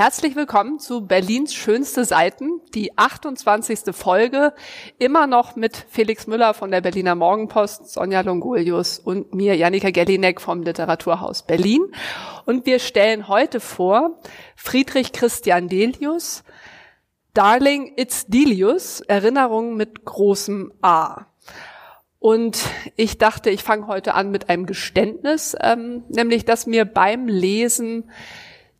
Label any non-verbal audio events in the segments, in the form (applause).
Herzlich willkommen zu Berlins schönste Seiten, die 28. Folge, immer noch mit Felix Müller von der Berliner Morgenpost, Sonja Longolius und mir, Janika Gellinek vom Literaturhaus Berlin. Und wir stellen heute vor Friedrich Christian Delius, Darling It's Delius, Erinnerungen mit großem A. Und ich dachte, ich fange heute an mit einem Geständnis, ähm, nämlich dass mir beim Lesen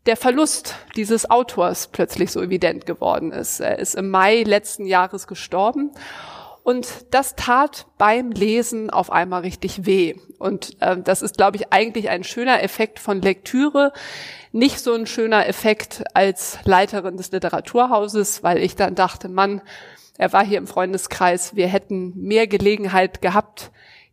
der Verlust dieses Autors plötzlich so evident geworden ist. Er ist im Mai letzten Jahres gestorben und das tat beim Lesen auf einmal richtig weh. Und äh, das ist, glaube ich, eigentlich ein schöner Effekt von Lektüre. Nicht so ein schöner Effekt als Leiterin des Literaturhauses, weil ich dann dachte, Mann, er war hier im Freundeskreis, wir hätten mehr Gelegenheit gehabt,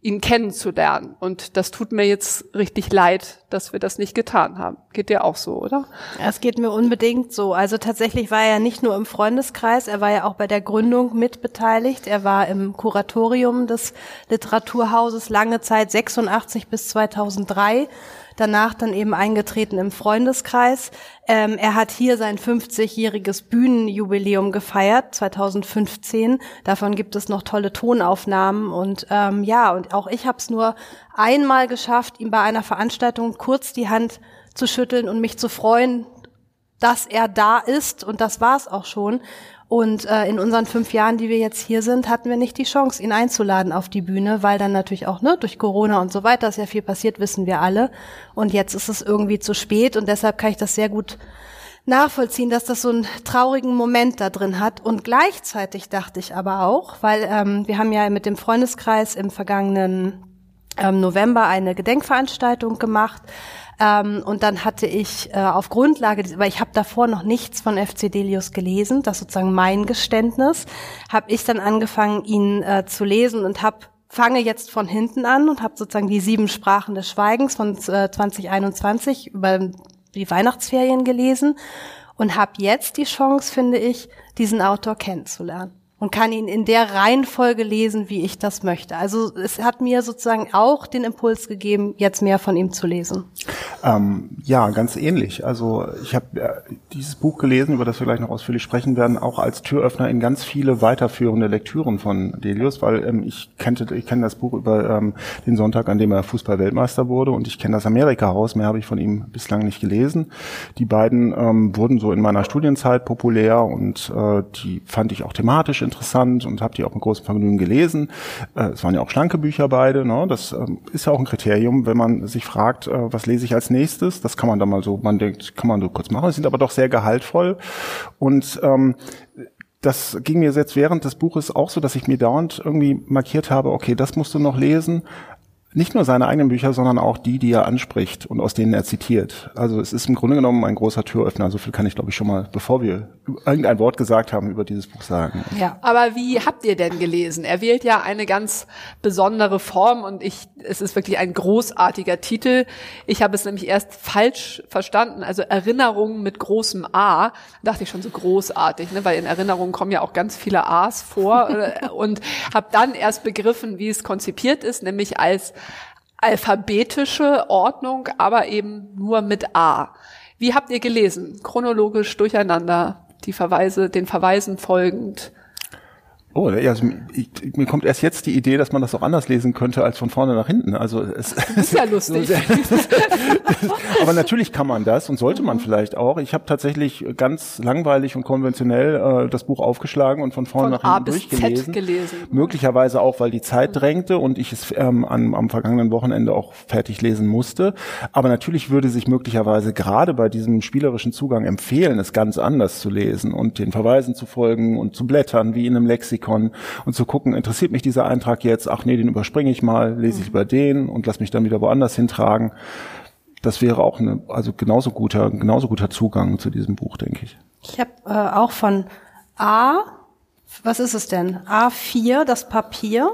ihn kennenzulernen. Und das tut mir jetzt richtig leid, dass wir das nicht getan haben. Geht dir auch so, oder? Es geht mir unbedingt so. Also tatsächlich war er nicht nur im Freundeskreis, er war ja auch bei der Gründung mitbeteiligt. Er war im Kuratorium des Literaturhauses lange Zeit, 86 bis 2003 danach dann eben eingetreten im Freundeskreis. Ähm, er hat hier sein 50-jähriges Bühnenjubiläum gefeiert, 2015. Davon gibt es noch tolle Tonaufnahmen und ähm, ja, und auch ich habe es nur einmal geschafft, ihm bei einer Veranstaltung kurz die Hand zu schütteln und mich zu freuen, dass er da ist und das war's auch schon. Und äh, in unseren fünf Jahren, die wir jetzt hier sind, hatten wir nicht die Chance, ihn einzuladen auf die Bühne, weil dann natürlich auch ne, durch Corona und so weiter ist ja viel passiert, wissen wir alle. Und jetzt ist es irgendwie zu spät und deshalb kann ich das sehr gut nachvollziehen, dass das so einen traurigen Moment da drin hat. Und gleichzeitig dachte ich aber auch, weil ähm, wir haben ja mit dem Freundeskreis im vergangenen ähm, November eine Gedenkveranstaltung gemacht ähm, und dann hatte ich äh, auf Grundlage, weil ich habe davor noch nichts von FC Delius gelesen, das ist sozusagen mein Geständnis, habe ich dann angefangen, ihn äh, zu lesen und habe fange jetzt von hinten an und habe sozusagen die sieben Sprachen des Schweigens von äh, 2021 über die Weihnachtsferien gelesen und habe jetzt die Chance, finde ich, diesen Autor kennenzulernen und kann ihn in der Reihenfolge lesen, wie ich das möchte. Also es hat mir sozusagen auch den Impuls gegeben, jetzt mehr von ihm zu lesen. Ähm, ja, ganz ähnlich. Also ich habe äh, dieses Buch gelesen, über das wir gleich noch ausführlich sprechen werden, auch als Türöffner in ganz viele weiterführende Lektüren von Delius, weil ähm, ich kannte, ich kenne das Buch über ähm, den Sonntag, an dem er Fußball-Weltmeister wurde, und ich kenne das Amerika-Haus. Mehr habe ich von ihm bislang nicht gelesen. Die beiden ähm, wurden so in meiner Studienzeit populär und äh, die fand ich auch thematisch interessant und habe die auch mit großem Vergnügen gelesen. Äh, es waren ja auch schlanke Bücher beide. Ne? Das ähm, ist ja auch ein Kriterium, wenn man sich fragt, äh, was lese ich als nächstes. Das kann man dann mal so, man denkt, kann man so kurz machen. Sie sind aber doch sehr gehaltvoll und ähm, das ging mir jetzt während des Buches auch so, dass ich mir dauernd irgendwie markiert habe, okay, das musst du noch lesen, nicht nur seine eigenen Bücher, sondern auch die, die er anspricht und aus denen er zitiert. Also es ist im Grunde genommen ein großer Türöffner. So viel kann ich, glaube ich, schon mal, bevor wir irgendein Wort gesagt haben, über dieses Buch sagen. Ja, aber wie habt ihr denn gelesen? Er wählt ja eine ganz besondere Form und ich, es ist wirklich ein großartiger Titel. Ich habe es nämlich erst falsch verstanden. Also Erinnerungen mit großem A. Da dachte ich schon so großartig, ne? weil in Erinnerungen kommen ja auch ganz viele A's vor (laughs) und habe dann erst begriffen, wie es konzipiert ist, nämlich als alphabetische Ordnung, aber eben nur mit A. Wie habt ihr gelesen? Chronologisch durcheinander, die Verweise, den Verweisen folgend. Oh, ja, also ich, mir kommt erst jetzt die Idee, dass man das auch anders lesen könnte als von vorne nach hinten. Also es das ist ja (laughs) lustig. (laughs) aber natürlich kann man das und sollte man vielleicht auch. Ich habe tatsächlich ganz langweilig und konventionell äh, das Buch aufgeschlagen und von vorne von nach hinten durchgelesen. gelesen. Möglicherweise auch, weil die Zeit drängte und ich es ähm, am, am vergangenen Wochenende auch fertig lesen musste. Aber natürlich würde sich möglicherweise gerade bei diesem spielerischen Zugang empfehlen, es ganz anders zu lesen und den Verweisen zu folgen und zu blättern wie in einem Lexikon Lexikon und zu gucken, interessiert mich dieser Eintrag jetzt? Ach nee, den überspringe ich mal, lese ich über den und lass mich dann wieder woanders hintragen. Das wäre auch eine, also genauso guter, genauso guter Zugang zu diesem Buch, denke ich. Ich habe äh, auch von A, was ist es denn? A4, das Papier.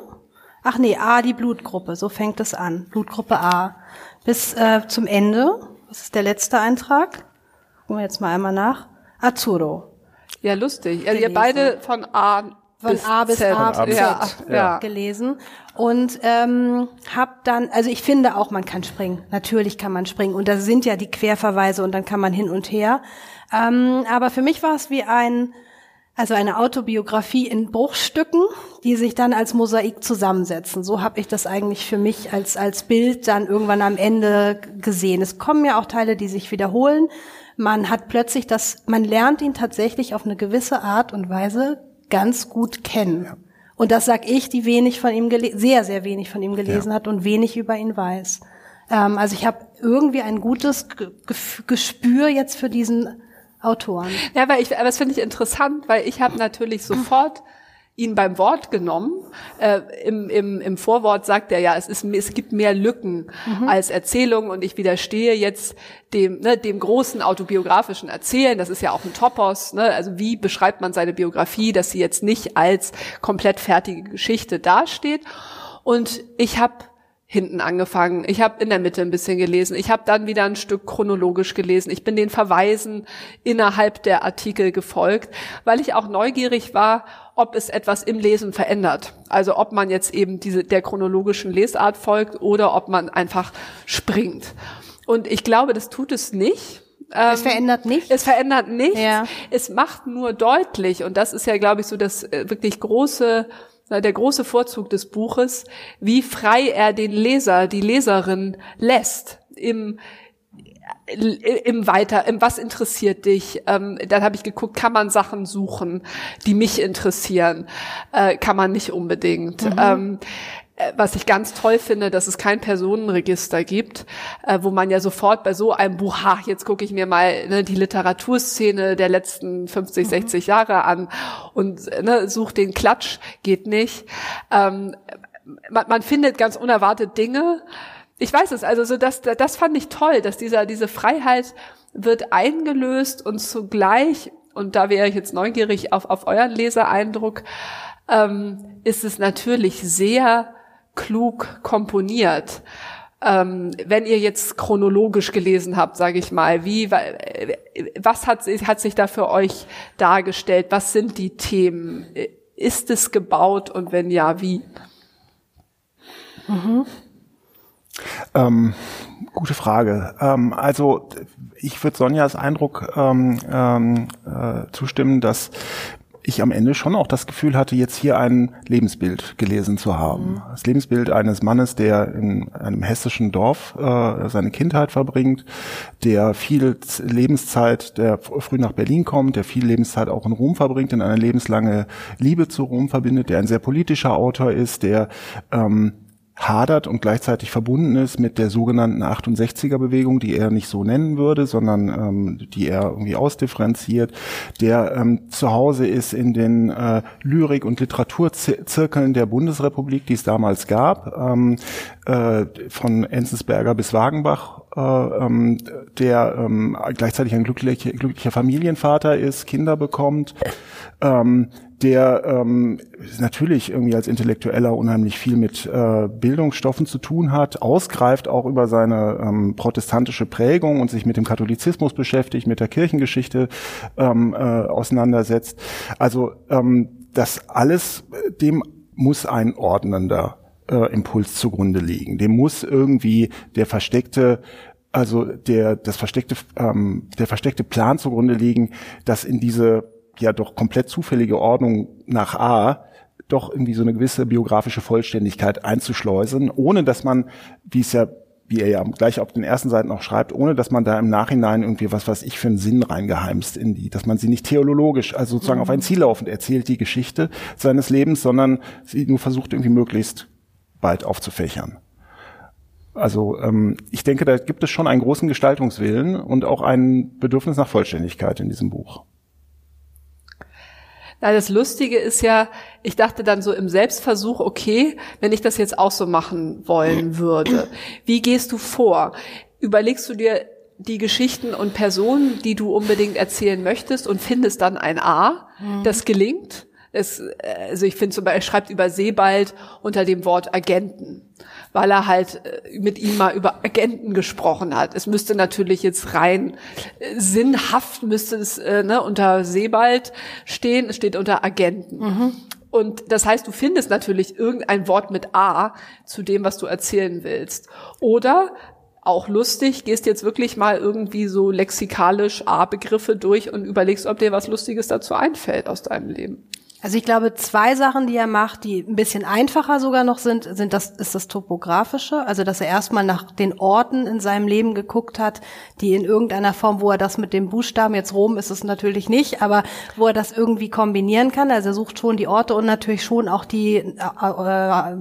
Ach nee, A, die Blutgruppe, so fängt es an. Blutgruppe A. Bis äh, zum Ende, was ist der letzte Eintrag? Gucken wir jetzt mal einmal nach. Azzurro. Ja, lustig. Also ihr beide von A von bis A bis Z. A bis Z Ja, ja. gelesen und ähm, hab dann, also ich finde auch, man kann springen. Natürlich kann man springen und da sind ja die Querverweise und dann kann man hin und her. Ähm, aber für mich war es wie ein, also eine Autobiografie in Bruchstücken, die sich dann als Mosaik zusammensetzen. So habe ich das eigentlich für mich als als Bild dann irgendwann am Ende gesehen. Es kommen ja auch Teile, die sich wiederholen. Man hat plötzlich das, man lernt ihn tatsächlich auf eine gewisse Art und Weise ganz gut kennen. Und das sag ich, die wenig von ihm sehr, sehr wenig von ihm gelesen Ja. hat und wenig über ihn weiß. Ähm, also ich habe irgendwie ein gutes Gef- Gespür jetzt für diesen Autoren. Ja, weil ich, aber das finde ich interessant, weil ich habe natürlich sofort ihn beim Wort genommen. Äh, im, im, Im Vorwort sagt er ja, es, ist, es gibt mehr Lücken als Erzählung und ich widerstehe jetzt dem, ne, dem großen autobiografischen Erzählen. Das ist ja auch ein Topos. Ne? Also wie beschreibt man seine Biografie, dass sie jetzt nicht als komplett fertige Geschichte dasteht. Und ich habe hinten angefangen. Ich habe in der Mitte ein bisschen gelesen. Ich habe dann wieder ein Stück chronologisch gelesen. Ich bin den Verweisen innerhalb der Artikel gefolgt, weil ich auch neugierig war, ob es etwas im Lesen verändert. Also ob man jetzt eben diese der chronologischen Lesart folgt oder ob man einfach springt. Und ich glaube, das tut es nicht. Es verändert nichts. Es verändert nichts. Ja. Es macht nur deutlich, und das ist ja, glaube ich, so das äh, wirklich große, der große Vorzug des Buches, wie frei er den Leser, die Leserin lässt im im Weiter, im Was interessiert dich? Ähm, dann habe ich geguckt, kann man Sachen suchen, die mich interessieren? Äh, kann man nicht unbedingt. Ähm, äh, was ich ganz toll finde, dass es kein Personenregister gibt, äh, wo man ja sofort bei so einem Buch, ha, jetzt gucke ich mir mal ne, die Literaturszene der letzten 50, 60 Jahre an und äh, ne, sucht den Klatsch, geht nicht. Ähm, man, man findet ganz unerwartet Dinge. Ich weiß es, also so das, das fand ich toll, dass dieser, diese Freiheit wird eingelöst und zugleich, und da wäre ich jetzt neugierig auf, auf euren Lesereindruck, ähm, ist es natürlich sehr klug komponiert. Ähm, wenn ihr jetzt chronologisch gelesen habt, sage ich mal, wie, wa- was hat, sich- hat sich da für euch dargestellt? Was sind die Themen? Ist es gebaut und wenn ja, wie? Ähm, gute Frage. Ähm, also ich würde Sonjas Eindruck ähm, ähm, äh, zustimmen, dass ich am Ende schon auch das Gefühl hatte, jetzt hier ein Lebensbild gelesen zu haben. Das Lebensbild eines Mannes, der in einem hessischen Dorf äh, seine Kindheit verbringt, der viel Lebenszeit, der früh nach Berlin kommt, der viel Lebenszeit auch in Rom verbringt, in eine lebenslange Liebe zu Rom verbindet, der ein sehr politischer Autor ist, der ähm, hadert und gleichzeitig verbunden ist mit der sogenannten 68er-Bewegung, die er nicht so nennen würde, sondern ähm, die er irgendwie ausdifferenziert, der ähm, zu Hause ist in den äh, Lyrik- und Literaturzirkeln der Bundesrepublik, die es damals gab, ähm, äh, von Enzensberger bis Wagenbach, äh, ähm, der ähm, gleichzeitig ein glücklicher, glücklicher Familienvater ist, Kinder bekommt, ähm, der ähm, natürlich irgendwie als Intellektueller unheimlich viel mit äh, Bildungsstoffen zu tun hat, ausgreift auch über seine ähm, protestantische Prägung und sich mit dem Katholizismus beschäftigt, mit der Kirchengeschichte ähm, äh, auseinandersetzt. Also ähm, das alles, äh, dem muss ein ordnender äh, Impuls zugrunde liegen. Dem muss irgendwie der versteckte also der das versteckte ähm, der versteckte Plan zugrunde liegen, dass in diese ja doch komplett zufällige Ordnung nach A doch irgendwie so eine gewisse biografische Vollständigkeit einzuschleusen, ohne dass man, wie es ja wie er ja gleich auf den ersten Seiten auch schreibt, ohne dass man da im Nachhinein irgendwie was, was ich für einen Sinn reingeheimst in die, dass man sie nicht theologisch, also sozusagen auf ein Ziel laufend erzählt die Geschichte seines Lebens, sondern sie nur versucht irgendwie möglichst weit aufzufächern. Also ähm, ich denke, da gibt es schon einen großen Gestaltungswillen und auch ein Bedürfnis nach Vollständigkeit in diesem Buch. Na, das Lustige ist ja, ich dachte dann so im Selbstversuch, okay, wenn ich das jetzt auch so machen wollen würde, wie gehst du vor? Überlegst du dir die Geschichten und Personen, die du unbedingt erzählen möchtest und findest dann ein A, das gelingt? Es, also ich finde zum Beispiel, er schreibt über Sebald unter dem Wort Agenten, weil er halt äh, mit ihm mal über Agenten gesprochen hat. Es müsste natürlich jetzt rein äh, sinnhaft müsste es äh, ne, unter Sebald stehen, es steht unter Agenten. Und das heißt, du findest natürlich irgendein Wort mit A zu dem, was du erzählen willst. Oder auch lustig, gehst jetzt wirklich mal irgendwie so lexikalisch A-Begriffe durch und überlegst, ob dir was Lustiges dazu einfällt aus deinem Leben. Also ich glaube, zwei Sachen, die er macht, die ein bisschen einfacher sogar noch sind, sind das, ist das Topografische. Also, dass er erstmal nach den Orten in seinem Leben geguckt hat, die in irgendeiner Form, wo er das mit dem Buchstaben, jetzt Rom ist es natürlich nicht, aber wo er das irgendwie kombinieren kann. Also er sucht schon die Orte und natürlich schon auch die äh, äh,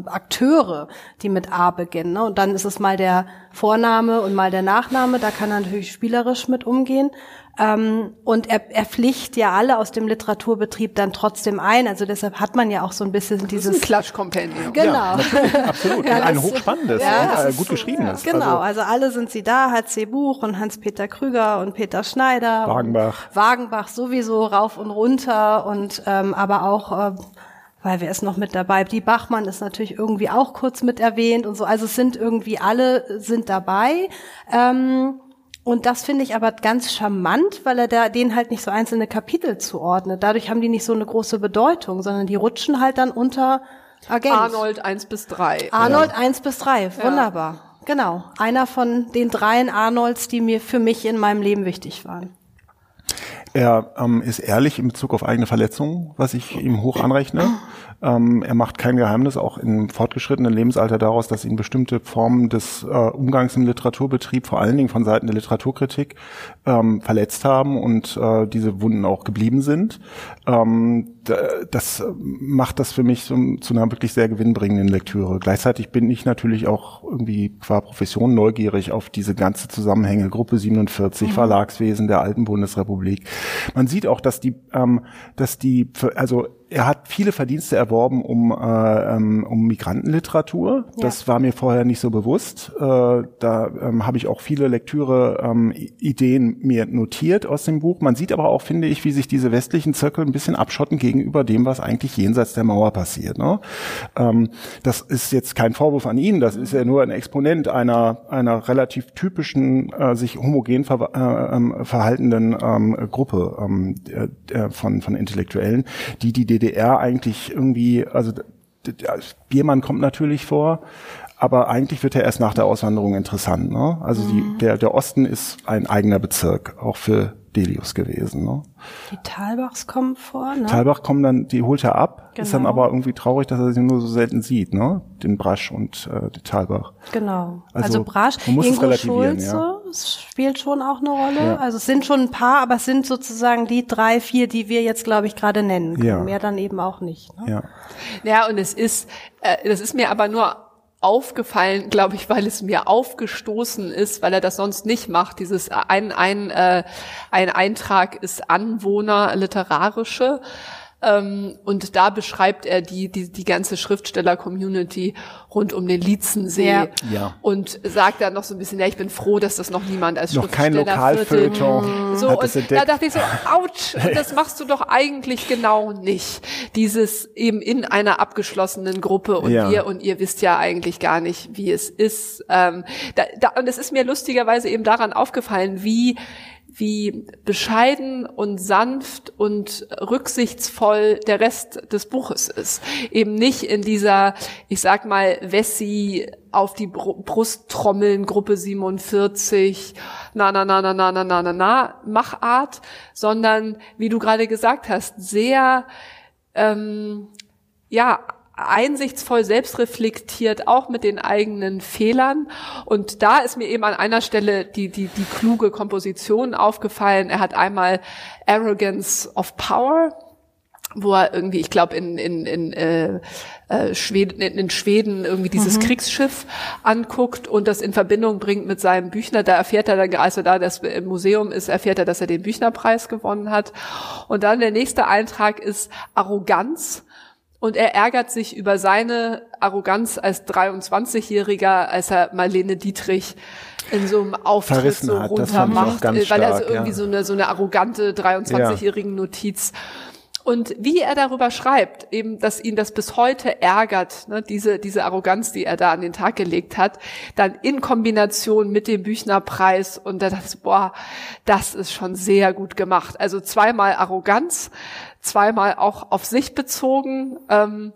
Akteure, die mit A beginnen. Ne? Und dann ist es mal der Vorname und mal der Nachname. Da kann er natürlich spielerisch mit umgehen. Ähm, und er, er pflicht ja alle aus dem Literaturbetrieb dann trotzdem ein. Also deshalb hat man ja auch so ein bisschen dieses das ist ein Klatschkompendium. Genau. Ja, (laughs) absolut. ja, ein hochspannendes ja, und äh, gut geschriebenes. Genau, also, also alle sind sie da, HC Buch und Hans-Peter Krüger und Peter Schneider. Wagenbach. Wagenbach sowieso rauf und runter und ähm, aber auch äh, weil wer ist noch mit dabei? Die Bachmann ist natürlich irgendwie auch kurz mit erwähnt und so. Also es sind irgendwie alle sind dabei. Ähm, und das finde ich aber ganz charmant, weil er da denen halt nicht so einzelne Kapitel zuordnet. Dadurch haben die nicht so eine große Bedeutung, sondern die rutschen halt dann unter Agent. Arnold 1 bis 3. Arnold ja. 1 bis 3, wunderbar. Ja. Genau, einer von den dreien Arnolds, die mir für mich in meinem Leben wichtig waren. Er ähm, ist ehrlich in Bezug auf eigene Verletzungen, was ich ihm hoch anrechne. Ähm, er macht kein Geheimnis, auch im fortgeschrittenen Lebensalter daraus, dass ihn bestimmte Formen des äh, Umgangs im Literaturbetrieb, vor allen Dingen von Seiten der Literaturkritik, ähm, verletzt haben und äh, diese Wunden auch geblieben sind. Ähm, das macht das für mich so, zu einer wirklich sehr gewinnbringenden Lektüre. Gleichzeitig bin ich natürlich auch irgendwie qua Profession neugierig auf diese ganze Zusammenhänge, Gruppe 47, mhm. Verlagswesen der alten Bundesrepublik. Man sieht auch, dass die, ähm, dass die, also er hat viele Verdienste erworben um, äh, ähm, um Migrantenliteratur. Ja. Das war mir vorher nicht so bewusst. Äh, da ähm, habe ich auch viele Lektüre-Ideen ähm, mir notiert aus dem Buch. Man sieht aber auch, finde ich, wie sich diese westlichen Zirkel ein bisschen abschotten gegenüber dem, was eigentlich jenseits der Mauer passiert. Ne? Ähm, das ist jetzt kein Vorwurf an ihn, das ist ja nur ein Exponent einer, einer relativ typischen, äh, sich homogen ver äh, ähm, verhaltenden ähm, Gruppe von, von Intellektuellen, die die DDR eigentlich irgendwie, also Biermann kommt natürlich vor, aber eigentlich wird er erst nach der Auswanderung interessant. Ne? Also mhm. die, der, der Osten ist ein eigener Bezirk, auch für Delius gewesen. Ne? Die Talbachs kommen vor, ne? Talbach kommen dann, die holt er ab, genau. ist dann aber irgendwie traurig, dass er sie nur so selten sieht, ne? Den Brasch und äh, die Talbach. Genau. Also, also Brasch, Ingo Schulze ja. spielt schon auch eine Rolle. Ja. Also es sind schon ein paar, aber es sind sozusagen die drei, vier, die wir jetzt, glaube ich, gerade nennen können. Ja. Mehr dann eben auch nicht. Ne? Ja. ja, und es ist, äh, das ist mir aber nur aufgefallen, glaube ich, weil es mir aufgestoßen ist, weil er das sonst nicht macht. Dieses ein ein äh, ein Eintrag ist Anwohner literarische und da beschreibt er die, die, die ganze Schriftsteller-Community rund um den Lietzensee. Ja. ja. Und sagt dann noch so ein bisschen, ja, ich bin froh, dass das noch niemand als noch Schriftsteller kein Lokalfeuilleton So, und da dachte ich so, ouch, das machst du doch eigentlich genau nicht. Dieses eben in einer abgeschlossenen Gruppe und ja. wir und ihr wisst ja eigentlich gar nicht, wie es ist. Ähm, da, da, und es ist mir lustigerweise eben daran aufgefallen, wie wie bescheiden und sanft und rücksichtsvoll der Rest des Buches ist. Eben nicht in dieser, ich sag mal, Wessi auf die Brust trommeln, Gruppe 47, na, na, na, na, na, na, na, na, na, Machart, sondern, wie du gerade gesagt hast, sehr, ähm, ja, einsichtsvoll selbstreflektiert, auch mit den eigenen Fehlern. Und da ist mir eben an einer Stelle die, die, die kluge Komposition aufgefallen. Er hat einmal Arrogance of Power, wo er irgendwie, ich glaube, in, in, in, äh, äh, Schweden, in, in Schweden irgendwie dieses mhm. Kriegsschiff anguckt und das in Verbindung bringt mit seinem Büchner. Da erfährt er dann, als er da das im Museum ist, erfährt er, dass er den Büchnerpreis gewonnen hat. Und dann der nächste Eintrag ist Arroganz und er ärgert sich über seine Arroganz als 23-Jähriger, als er Marlene Dietrich in so einem Auftritt so runter macht, weil er so irgendwie ja. so eine so eine arrogante 23-jährigen Notiz Und wie er darüber schreibt, eben, dass ihn das bis heute ärgert, ne, diese, diese Arroganz, die er da an den Tag gelegt hat, dann in Kombination mit dem Büchnerpreis und da dachte ich, boah, das ist schon sehr gut gemacht. Also zweimal Arroganz, zweimal auch auf sich bezogen. Ähm,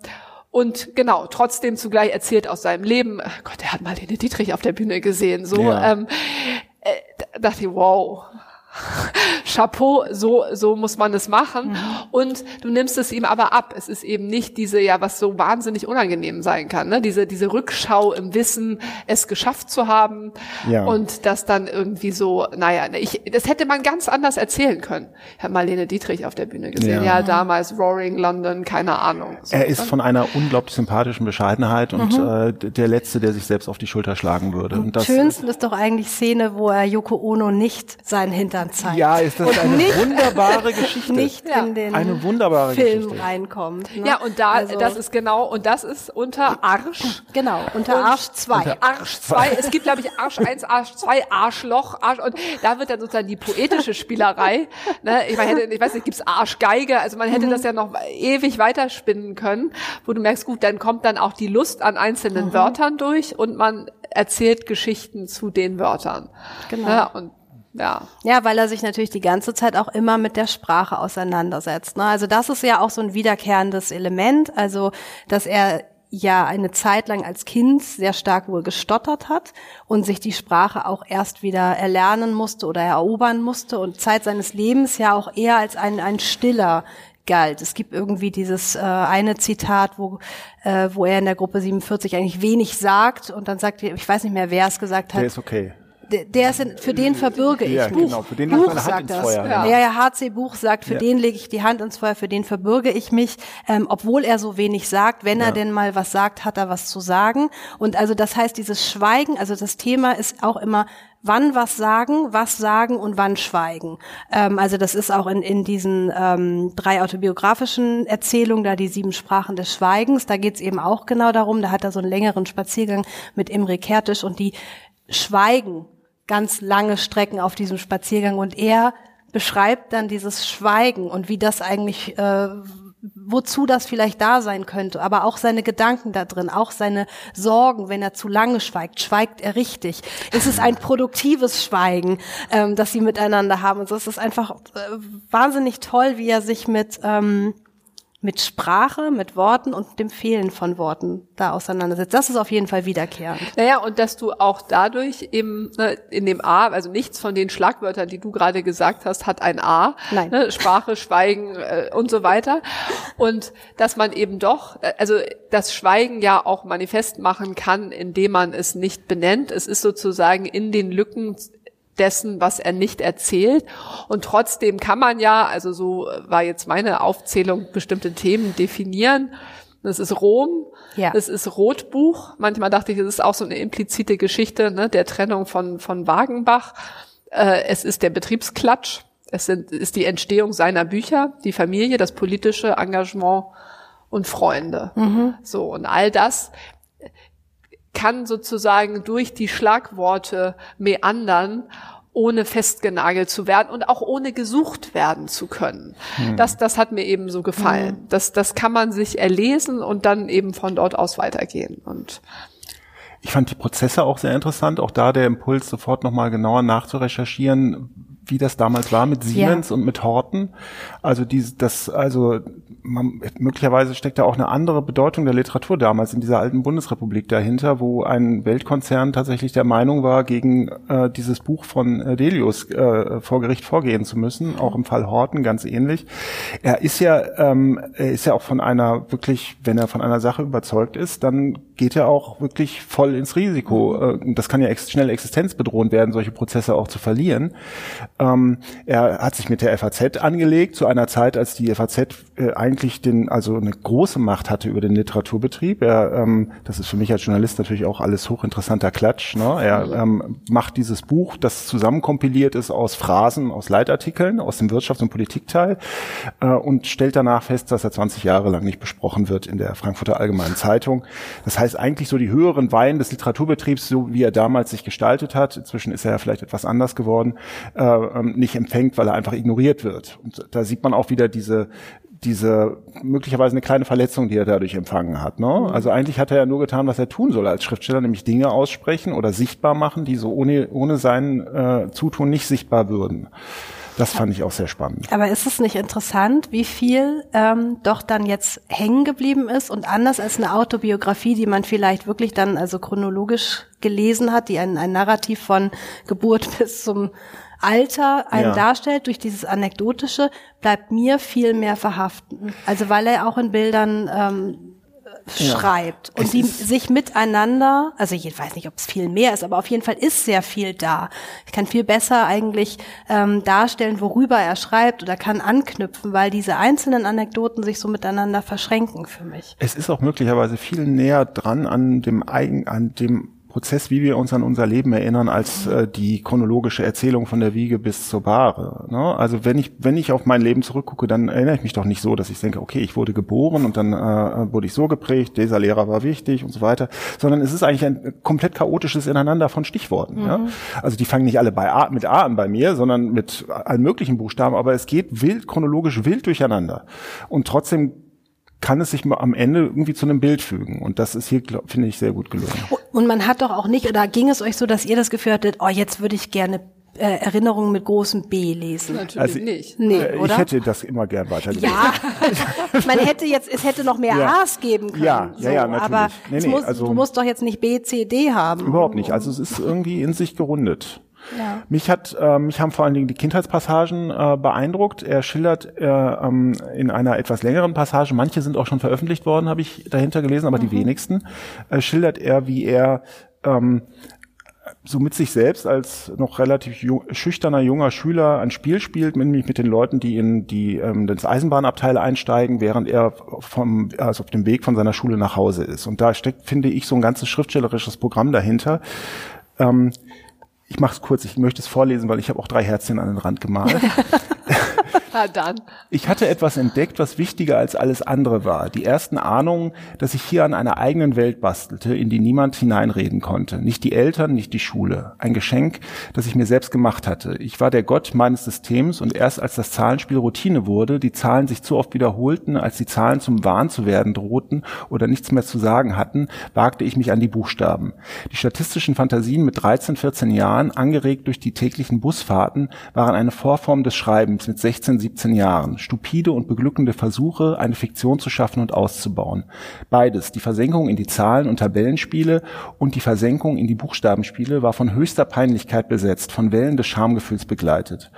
und genau, trotzdem zugleich erzählt aus seinem Leben. Gott, er hat mal den Dietrich auf der Bühne gesehen. So ja. ähm, äh, dachte ich, wow, (laughs) Chapeau, so, so muss man es machen. Mhm. Und du nimmst es ihm aber ab. Es ist eben nicht diese, ja, was so wahnsinnig unangenehm sein kann, ne? diese, diese Rückschau im Wissen, es geschafft zu haben. Ja. Und das dann irgendwie so, naja, ich, das hätte man ganz anders erzählen können. Ich habe Marlene Dietrich auf der Bühne gesehen. Ja, ja damals Roaring London, keine Ahnung. So, er ist ne? von einer unglaublich sympathischen Bescheidenheit und mhm. äh, der Letzte, der sich selbst auf die Schulter schlagen würde. Und das, schönsten ist doch eigentlich Szene, wo er Yoko Ono nicht seinen Hintern Zeigt. Ja, ist das und eine nicht, wunderbare (laughs) Geschichte. Nicht ja. in den eine wunderbare Film Geschichte. reinkommt. Ne? Ja, und da, also, das ist genau, und das ist unter Arsch. Genau, unter und Arsch 2. Arsch 2. Es gibt, glaube ich, Arsch 1, Arsch 2, Arschloch, Arsch, und da wird dann sozusagen die poetische Spielerei, ne? ich, meine, ich weiß nicht, gibt's Arschgeige, also man hätte mhm. das ja noch ewig weiterspinnen können, wo du merkst, gut, dann kommt dann auch die Lust an einzelnen mhm. Wörtern durch und man erzählt Geschichten zu den Wörtern. Genau. Ja, und ja. Ja, weil er sich natürlich die ganze Zeit auch immer mit der Sprache auseinandersetzt. Ne? Also das ist ja auch so ein wiederkehrendes Element, also dass er ja eine Zeit lang als Kind sehr stark wohl gestottert hat und sich die Sprache auch erst wieder erlernen musste oder erobern musste und Zeit seines Lebens ja auch eher als ein, ein stiller galt. Es gibt irgendwie dieses äh, eine Zitat, wo, äh, wo er in der Gruppe 47 eigentlich wenig sagt und dann sagt, ich weiß nicht mehr, wer es gesagt hat. Der ist okay der ist, in, für den verbürge ich. Ja, Buch, genau, für den Buch sagt das. Feuer, ja. ja, ja, HC Buch sagt, für ja. den lege ich die Hand ins Feuer, für den verbürge ich mich, ähm, obwohl er so wenig sagt. Wenn ja. er denn mal was sagt, hat er was zu sagen. Und also das heißt, dieses Schweigen, also das Thema ist auch immer, wann was sagen, was sagen und wann schweigen. Ähm, also das ist auch in, in diesen ähm, drei autobiografischen Erzählungen, da die sieben Sprachen des Schweigens, da geht's eben auch genau darum, da hat er so einen längeren Spaziergang mit Imre Kertisch und die schweigen ganz lange Strecken auf diesem Spaziergang und er beschreibt dann dieses Schweigen und wie das eigentlich, äh, wozu das vielleicht da sein könnte, aber auch seine Gedanken da drin, auch seine Sorgen, wenn er zu lange schweigt, schweigt er richtig? Ist es ein produktives Schweigen, ähm, das sie miteinander haben? Und so ist es einfach äh, wahnsinnig toll, wie er sich mit ähm, mit Sprache, mit Worten und dem Fehlen von Worten da auseinandersetzt. Das ist auf jeden Fall wiederkehrend. Naja, und dass du auch dadurch eben ne, in dem A, also nichts von den Schlagwörtern, die du gerade gesagt hast, hat ein A. Nein. Ne, Sprache, Schweigen äh, und so weiter. Und dass man eben doch, äh, also das Schweigen ja auch manifest machen kann, indem man es nicht benennt. Es ist sozusagen in den Lücken dessen, was er nicht erzählt. Und trotzdem kann man ja, also so war jetzt meine Aufzählung, bestimmte Themen definieren. Das ist Rom, ja. das ist Rotbuch. Manchmal dachte ich, das ist auch so eine implizite Geschichte ne, der Trennung von, von Wagenbach. Äh, es ist der Betriebsklatsch. Es sind, ist die Entstehung seiner Bücher, die Familie, das politische Engagement und Freunde. Mhm. So, und all das kann sozusagen durch die Schlagworte meandern ohne festgenagelt zu werden und auch ohne gesucht werden zu können. Hm. Das, das hat mir eben so gefallen. Hm. Das, das kann man sich erlesen und dann eben von dort aus weitergehen. Und ich fand die Prozesse auch sehr interessant. Auch da der Impuls, sofort nochmal genauer nachzurecherchieren, wie das damals war mit Siemens ja. und mit Horten. Also die, das, also man, möglicherweise steckt da auch eine andere Bedeutung der Literatur damals in dieser alten Bundesrepublik dahinter, wo ein Weltkonzern tatsächlich der Meinung war, gegen äh, dieses Buch von äh, Delius äh, vor Gericht vorgehen zu müssen. Auch im Fall Horten ganz ähnlich. Er ist ja, ähm, er ist ja auch von einer wirklich, wenn er von einer Sache überzeugt ist, dann geht er auch wirklich voll ins Risiko. Äh, das kann ja ex schnell existenzbedrohend werden, solche Prozesse auch zu verlieren. Ähm, er hat sich mit der FAZ angelegt zu einer Zeit, als die FAZ äh, eigentlich den, also eine große Macht hatte über den Literaturbetrieb. Er, ähm, das ist für mich als Journalist natürlich auch alles hochinteressanter Klatsch. Ne? Er ähm, macht dieses Buch, das zusammenkompiliert ist aus Phrasen, aus Leitartikeln, aus dem Wirtschafts- und Politikteil äh, und stellt danach fest, dass er 20 Jahre lang nicht besprochen wird in der Frankfurter Allgemeinen Zeitung. Das heißt, heißt eigentlich so die höheren Weihen des Literaturbetriebs, so wie er damals sich gestaltet hat, inzwischen ist er ja vielleicht etwas anders geworden, äh, ähm, nicht empfängt, weil er einfach ignoriert wird. Und da sieht man auch wieder diese diese möglicherweise eine kleine Verletzung, die er dadurch empfangen hat. Ne? Mhm. Also eigentlich hat er ja nur getan, was er tun soll als Schriftsteller, nämlich Dinge aussprechen oder sichtbar machen, die so ohne, ohne sein äh, Zutun nicht sichtbar würden. Das fand ich auch sehr spannend. Aber ist es nicht interessant, wie viel ähm, doch dann jetzt hängen geblieben ist und anders als eine Autobiografie, die man vielleicht wirklich dann also chronologisch gelesen hat, die ein, ein Narrativ von Geburt (laughs) bis zum Alter einen ja. darstellt, durch dieses Anekdotische, bleibt mir viel mehr verhaften. Also weil er auch in Bildern ähm, schreibt und die sich miteinander, also ich weiß nicht, ob es viel mehr ist, aber auf jeden Fall ist sehr viel da. Ich kann viel besser eigentlich ähm, darstellen, worüber er schreibt oder kann anknüpfen, weil diese einzelnen Anekdoten sich so miteinander verschränken für mich. Es ist auch möglicherweise viel näher dran an dem eigen, an dem Prozess, wie wir uns an unser Leben erinnern, als äh, die chronologische Erzählung von der Wiege bis zur Bahre. Ne? Also wenn ich, wenn ich auf mein Leben zurückgucke, dann erinnere ich mich doch nicht so, dass ich denke, okay, ich wurde geboren und dann äh, wurde ich so geprägt, dieser Lehrer war wichtig und so weiter, sondern es ist eigentlich ein komplett chaotisches Ineinander von Stichworten. Mhm. Ja? Also die fangen nicht alle bei A, mit A an bei mir, sondern mit allen möglichen Buchstaben, aber es geht wild, chronologisch wild durcheinander. Und trotzdem kann es sich am Ende irgendwie zu einem Bild fügen. Und das ist hier, finde ich, sehr gut gelungen. Und man hat doch auch nicht, oder ging es euch so, dass ihr das Gefühl hattet, oh, jetzt würde ich gerne äh, Erinnerungen mit großem B lesen. Natürlich also, nicht. Nee, äh, oder? Ich hätte das immer gern weitergelesen. Ja, (laughs) man hätte jetzt, es hätte noch mehr ja. A's geben können. Ja, ja, ja, natürlich. Aber nee, nee, muss, also, du musst doch jetzt nicht B, C, D haben. Überhaupt nicht. Also es ist irgendwie in sich gerundet. Ja. Mich hat, äh, mich haben vor allen Dingen die Kindheitspassagen äh, beeindruckt. Er schildert äh, ähm, in einer etwas längeren Passage, manche sind auch schon veröffentlicht worden, habe ich dahinter gelesen, aber mhm. die wenigsten, äh, schildert er, wie er ähm, so mit sich selbst als noch relativ jung, schüchterner junger Schüler ein Spiel spielt, nämlich mit den Leuten, die in die ähm, das Eisenbahnabteil einsteigen, während er vom also auf dem Weg von seiner Schule nach Hause ist. Und da steckt, finde ich, so ein ganzes schriftstellerisches Programm dahinter. Ähm, ich mache es kurz, ich möchte es vorlesen, weil ich habe auch drei Herzchen an den Rand gemalt. (laughs) Na dann. Ich hatte etwas entdeckt, was wichtiger als alles andere war. Die ersten Ahnungen, dass ich hier an einer eigenen Welt bastelte, in die niemand hineinreden konnte. Nicht die Eltern, nicht die Schule. Ein Geschenk, das ich mir selbst gemacht hatte. Ich war der Gott meines Systems und erst als das Zahlenspiel Routine wurde, die Zahlen sich zu oft wiederholten, als die Zahlen zum Wahn zu werden drohten oder nichts mehr zu sagen hatten, wagte ich mich an die Buchstaben. Die statistischen Fantasien mit 13, 14 Jahren, angeregt durch die täglichen Busfahrten, waren eine Vorform des Schreibens mit 16, 17 Jahren. Stupide und beglückende Versuche, eine Fiktion zu schaffen und auszubauen. Beides, die Versenkung in die Zahlen- und Tabellenspiele und die Versenkung in die Buchstabenspiele, war von höchster Peinlichkeit besetzt, von Wellen des Schamgefühls begleitet.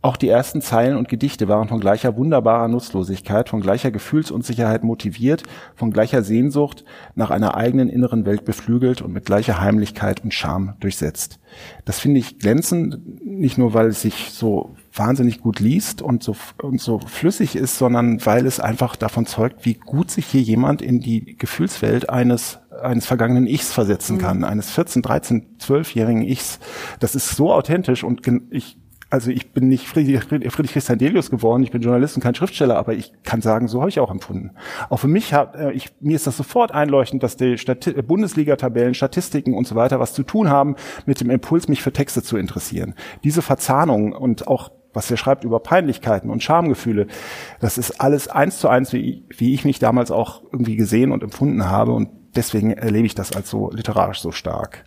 Auch die ersten Zeilen und Gedichte waren von gleicher wunderbarer Nutzlosigkeit, von gleicher Gefühlsunsicherheit motiviert, von gleicher Sehnsucht nach einer eigenen inneren Welt beflügelt und mit gleicher Heimlichkeit und Scham durchsetzt. Das finde ich glänzend, nicht nur weil es sich so wahnsinnig gut liest und so, und so flüssig ist, sondern weil es einfach davon zeugt, wie gut sich hier jemand in die Gefühlswelt eines eines vergangenen Ichs versetzen kann, mhm. eines 14, 13, 12-jährigen Ichs. Das ist so authentisch und ich also ich bin nicht Friedrich, Friedrich Christian Delius geworden, ich bin Journalist und kein Schriftsteller, aber ich kann sagen, so habe ich auch empfunden. Auch für mich hat, äh, ich, mir ist das sofort einleuchtend, dass die Stati Bundesliga-Tabellen, Statistiken und so weiter was zu tun haben mit dem Impuls, mich für Texte zu interessieren. Diese Verzahnung und auch was er schreibt über Peinlichkeiten und Schamgefühle, das ist alles eins zu eins, wie, wie ich mich damals auch irgendwie gesehen und empfunden habe und deswegen erlebe ich das als so literarisch so stark.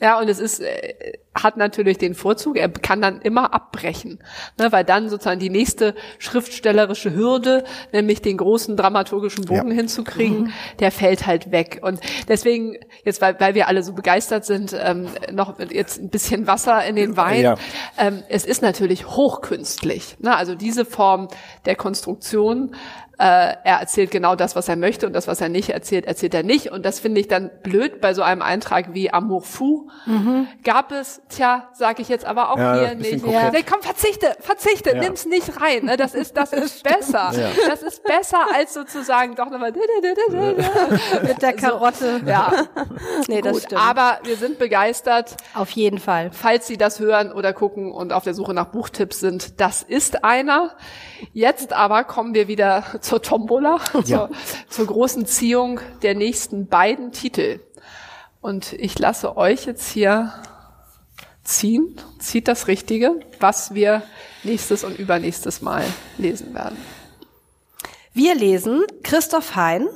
Ja, und es ist, äh, hat natürlich den Vorzug, er kann dann immer abbrechen, ne, weil dann sozusagen die nächste schriftstellerische Hürde, nämlich den großen dramaturgischen Bogen ja. hinzukriegen, mhm. der fällt halt weg. Und deswegen, jetzt weil, weil wir alle so begeistert sind, ähm, noch jetzt ein bisschen Wasser in den Wein. Ja. Ähm, es ist natürlich hochkünstlich. Ne? Also diese Form der Konstruktion äh, er erzählt genau das, was er möchte und das, was er nicht erzählt, erzählt er nicht. Und das finde ich dann blöd bei so einem Eintrag wie Amour fou. Mhm. Gab es, tja, sage ich jetzt aber auch ja, hier nicht. Ja. Nee, komm, verzichte, verzichte, ja. nimm's nicht rein. Ne? Das ist, das ist (laughs) besser. Ja. Das ist besser als sozusagen doch nochmal (laughs) mit der Karotte. So, ja, (laughs) nee, das Gut, stimmt. Aber wir sind begeistert. Auf jeden Fall. Falls Sie das hören oder gucken und auf der Suche nach Buchtipps sind, das ist einer. Jetzt aber kommen wir wieder zur Tombola, Ja. zur, zur großen Ziehung der nächsten beiden Titel. Und ich lasse euch jetzt hier ziehen, zieht das Richtige, was wir nächstes und übernächstes Mal lesen werden. Wir lesen Christoph Hein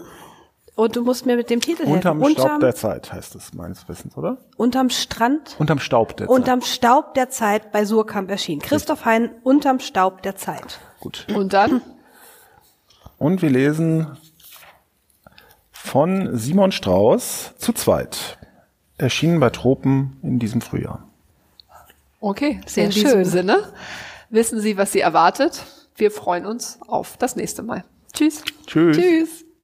und du musst mir mit dem Titel Unterm helfen. Staub der Zeit heißt es meines Wissens, oder? unterm Strand, Unterm Staub der Zeit. unterm Staub der Zeit bei Surkamp erschienen. Christoph Hein, unterm Staub der Zeit. Gut. Und dann Und wir lesen von Simon Strauß zu zweit. Erschienen bei Tropen in diesem Frühjahr. Okay, Sehr in diesem schön. Sinne wissen Sie, was Sie erwartet. Wir freuen uns auf das nächste Mal. Tschüss. Tschüss. Tschüss.